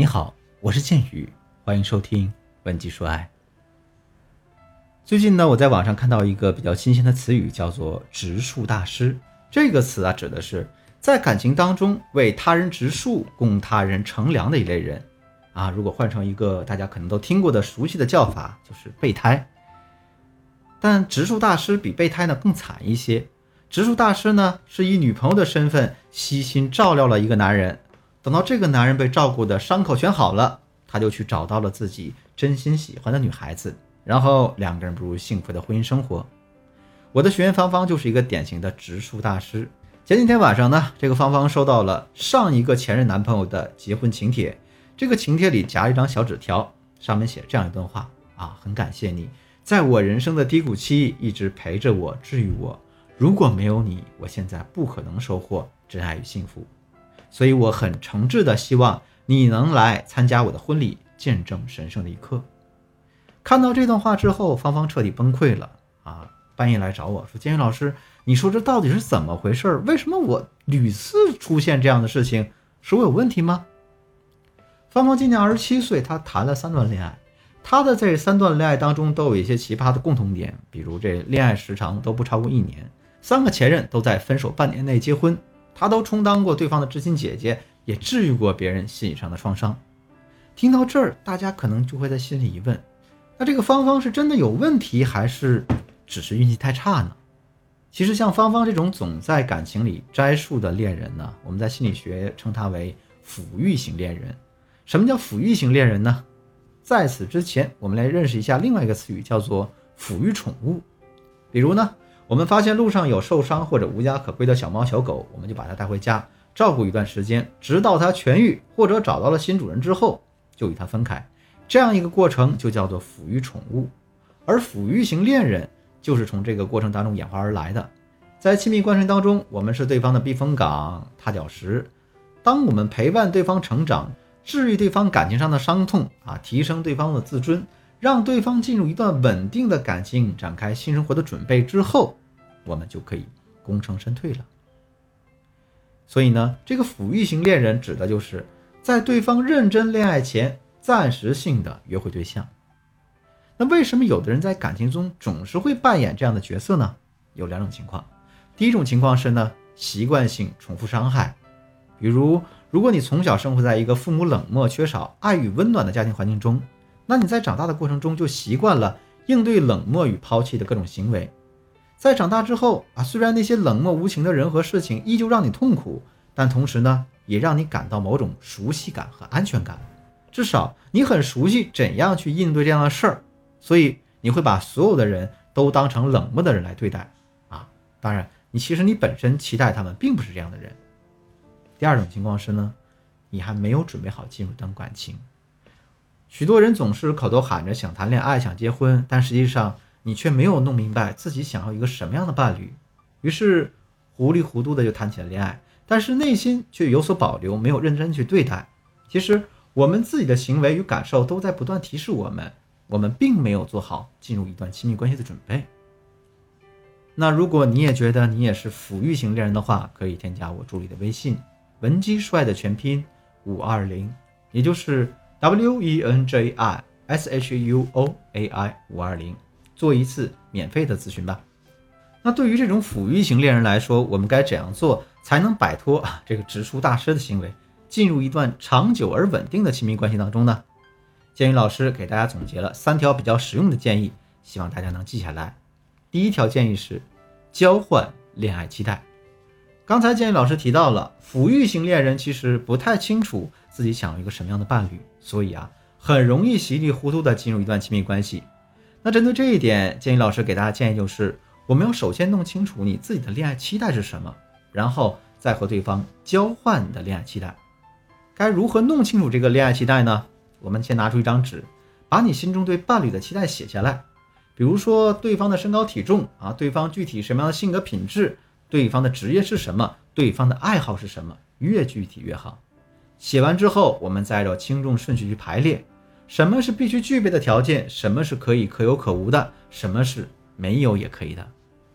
你好，我是剑宇，欢迎收听《文姬说爱》。最近呢，我在网上看到一个比较新鲜的词语，叫做“植树大师”。这个词啊，指的是在感情当中为他人植树、供他人乘凉的一类人啊。如果换成一个大家可能都听过的熟悉的叫法，就是备胎。但植树大师比备胎呢更惨一些。植树大师呢，是以女朋友的身份悉心照料了一个男人。等到这个男人被照顾的伤口全好了，他就去找到了自己真心喜欢的女孩子，然后两个人步入幸福的婚姻生活。我的学员芳芳就是一个典型的植树大师。前几天晚上呢，这个芳芳收到了上一个前任男朋友的结婚请帖，这个请帖里夹一张小纸条，上面写这样一段话啊，很感谢你，在我人生的低谷期一直陪着我，治愈我。如果没有你，我现在不可能收获真爱与幸福。所以我很诚挚的希望你能来参加我的婚礼，见证神圣的一刻。看到这段话之后，芳芳彻底崩溃了啊！半夜来找我说：“建宇老师，你说这到底是怎么回事？为什么我屡次出现这样的事情？是我有问题吗？”芳芳今年二十七岁，她谈了三段恋爱，她的这三段恋爱当中都有一些奇葩的共同点，比如这恋爱时长都不超过一年，三个前任都在分手半年内结婚。他都充当过对方的知心姐姐，也治愈过别人心理上的创伤。听到这儿，大家可能就会在心里疑问：那这个芳芳是真的有问题，还是只是运气太差呢？其实，像芳芳这种总在感情里摘树的恋人呢，我们在心理学称他为抚育型恋人。什么叫抚育型恋人呢？在此之前，我们来认识一下另外一个词语，叫做抚育宠物。比如呢？我们发现路上有受伤或者无家可归的小猫小狗，我们就把它带回家照顾一段时间，直到它痊愈或者找到了新主人之后，就与它分开。这样一个过程就叫做抚育宠物，而抚育型恋人就是从这个过程当中演化而来的。在亲密关系当中，我们是对方的避风港、踏脚石。当我们陪伴对方成长，治愈对方感情上的伤痛啊，提升对方的自尊，让对方进入一段稳定的感情，展开新生活的准备之后。我们就可以功成身退了。所以呢，这个抚育型恋人指的就是在对方认真恋爱前暂时性的约会对象。那为什么有的人在感情中总是会扮演这样的角色呢？有两种情况。第一种情况是呢，习惯性重复伤害。比如，如果你从小生活在一个父母冷漠、缺少爱与温暖的家庭环境中，那你在长大的过程中就习惯了应对冷漠与抛弃的各种行为。在长大之后啊，虽然那些冷漠无情的人和事情依旧让你痛苦，但同时呢，也让你感到某种熟悉感和安全感。至少你很熟悉怎样去应对这样的事儿，所以你会把所有的人都当成冷漠的人来对待啊。当然，你其实你本身期待他们并不是这样的人。第二种情况是呢，你还没有准备好进入一段感情。许多人总是口头喊着想谈恋爱、想结婚，但实际上。你却没有弄明白自己想要一个什么样的伴侣，于是糊里糊涂的就谈起了恋爱，但是内心却有所保留，没有认真去对待。其实我们自己的行为与感受都在不断提示我们，我们并没有做好进入一段亲密关系的准备。那如果你也觉得你也是抚育型恋人的话，可以添加我助理的微信文姬帅的全拼五二零，也就是 W E N J I S H U O A I 五二零。做一次免费的咨询吧。那对于这种抚育型恋人来说，我们该怎样做才能摆脱啊这个植树大师的行为，进入一段长久而稳定的亲密关系当中呢？建宇老师给大家总结了三条比较实用的建议，希望大家能记下来。第一条建议是交换恋爱期待。刚才建宇老师提到了，抚育型恋人其实不太清楚自己想要一个什么样的伴侣，所以啊，很容易稀里糊涂的进入一段亲密关系。那针对这一点，建议老师给大家建议就是，我们要首先弄清楚你自己的恋爱期待是什么，然后再和对方交换你的恋爱期待。该如何弄清楚这个恋爱期待呢？我们先拿出一张纸，把你心中对伴侣的期待写下来，比如说对方的身高体重啊，对方具体什么样的性格品质，对方的职业是什么，对方的爱好是什么，越具体越好。写完之后，我们再按照轻重顺序去排列。什么是必须具备的条件？什么是可以可有可无的？什么是没有也可以的？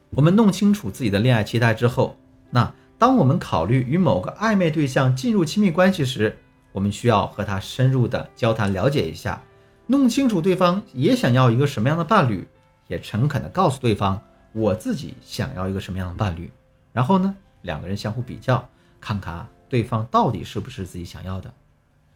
我们弄清楚自己的恋爱期待之后，那当我们考虑与某个暧昧对象进入亲密关系时，我们需要和他深入的交谈，了解一下，弄清楚对方也想要一个什么样的伴侣，也诚恳的告诉对方我自己想要一个什么样的伴侣。然后呢，两个人相互比较，看看对方到底是不是自己想要的。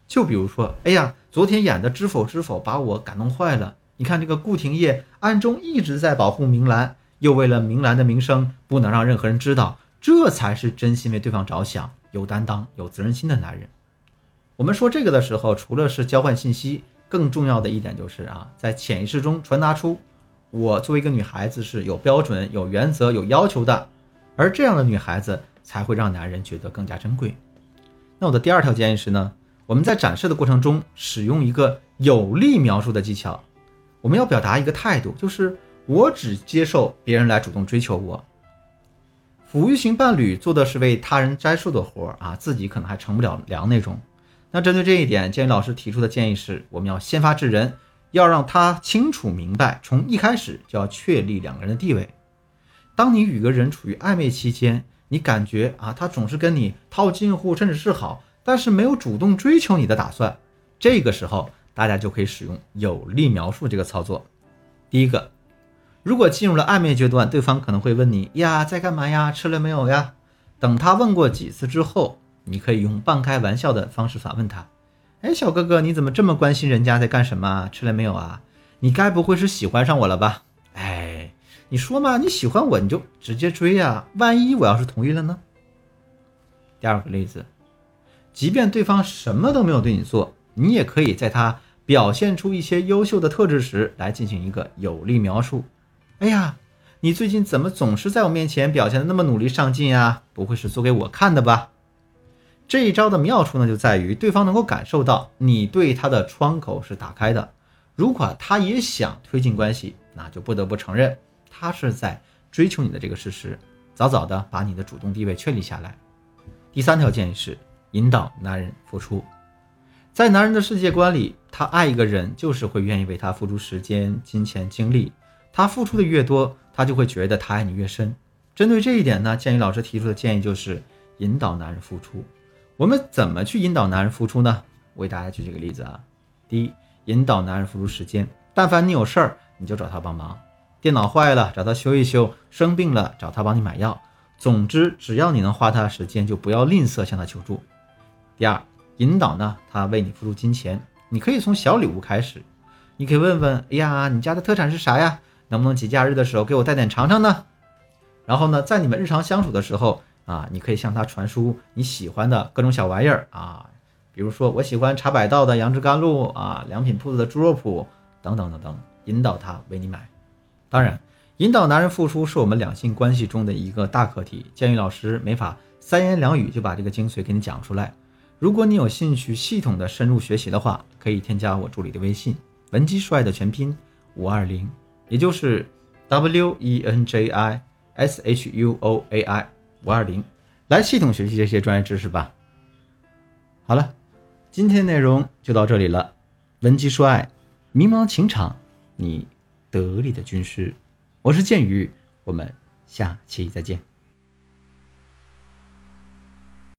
就比如说，哎呀，昨天演的《知否知否》把我感动坏了。你看这个顾廷烨暗中一直在保护明兰，又为了明兰的名声不能让任何人知道，这才是真心为对方着想、有担当、有责任心的男人。我们说这个的时候，除了是交换信息，更重要的一点就是啊，在潜意识中传达出我作为一个女孩子是有标准、有原则、有要求的，而这样的女孩子才会让男人觉得更加珍贵。那我的第二条建议是呢，我们在展示的过程中使用一个有力描述的技巧。我们要表达一个态度，就是我只接受别人来主动追求我。抚育型伴侣做的是为他人摘树的活儿啊，自己可能还成不了粮那种。那针对这一点，建议老师提出的建议是，我们要先发制人，要让他清楚明白，从一开始就要确立两个人的地位。当你与个人处于暧昧期间，你感觉啊，他总是跟你套近乎，甚至是好，但是没有主动追求你的打算，这个时候。大家就可以使用有力描述这个操作。第一个，如果进入了暧昧阶段，对方可能会问你呀，在干嘛呀？吃了没有呀？等他问过几次之后，你可以用半开玩笑的方式反问他：哎，小哥哥，你怎么这么关心人家在干什么？吃了没有啊？你该不会是喜欢上我了吧？哎，你说嘛，你喜欢我，你就直接追呀。万一我要是同意了呢？第二个例子，即便对方什么都没有对你做，你也可以在他。表现出一些优秀的特质时，来进行一个有力描述。哎呀，你最近怎么总是在我面前表现的那么努力上进啊？不会是做给我看的吧？这一招的妙处呢，就在于对方能够感受到你对他的窗口是打开的。如果他也想推进关系，那就不得不承认他是在追求你的这个事实，早早的把你的主动地位确立下来。第三条建议是引导男人付出。在男人的世界观里，他爱一个人就是会愿意为他付出时间、金钱、精力。他付出的越多，他就会觉得他爱你越深。针对这一点呢，建议老师提出的建议就是引导男人付出。我们怎么去引导男人付出呢？我给大家举几个例子啊。第一，引导男人付出时间。但凡你有事儿，你就找他帮忙。电脑坏了，找他修一修；生病了，找他帮你买药。总之，只要你能花他的时间，就不要吝啬向他求助。第二。引导呢，他为你付出金钱，你可以从小礼物开始，你可以问问，哎呀，你家的特产是啥呀？能不能节假日的时候给我带点尝尝呢？然后呢，在你们日常相处的时候啊，你可以向他传输你喜欢的各种小玩意儿啊，比如说我喜欢茶百道的杨枝甘露啊，良品铺子的猪肉脯等等等等，引导他为你买。当然，引导男人付出是我们两性关系中的一个大课题，建议老师没法三言两语就把这个精髓给你讲出来。如果你有兴趣系统的深入学习的话，可以添加我助理的微信“文姬说爱”的全拼五二零，也就是 W E N J I S H U O A I 五二零，来系统学习这些专业知识吧。好了，今天内容就到这里了。文姬说爱，迷茫情场，你得力的军师，我是剑宇，我们下期再见。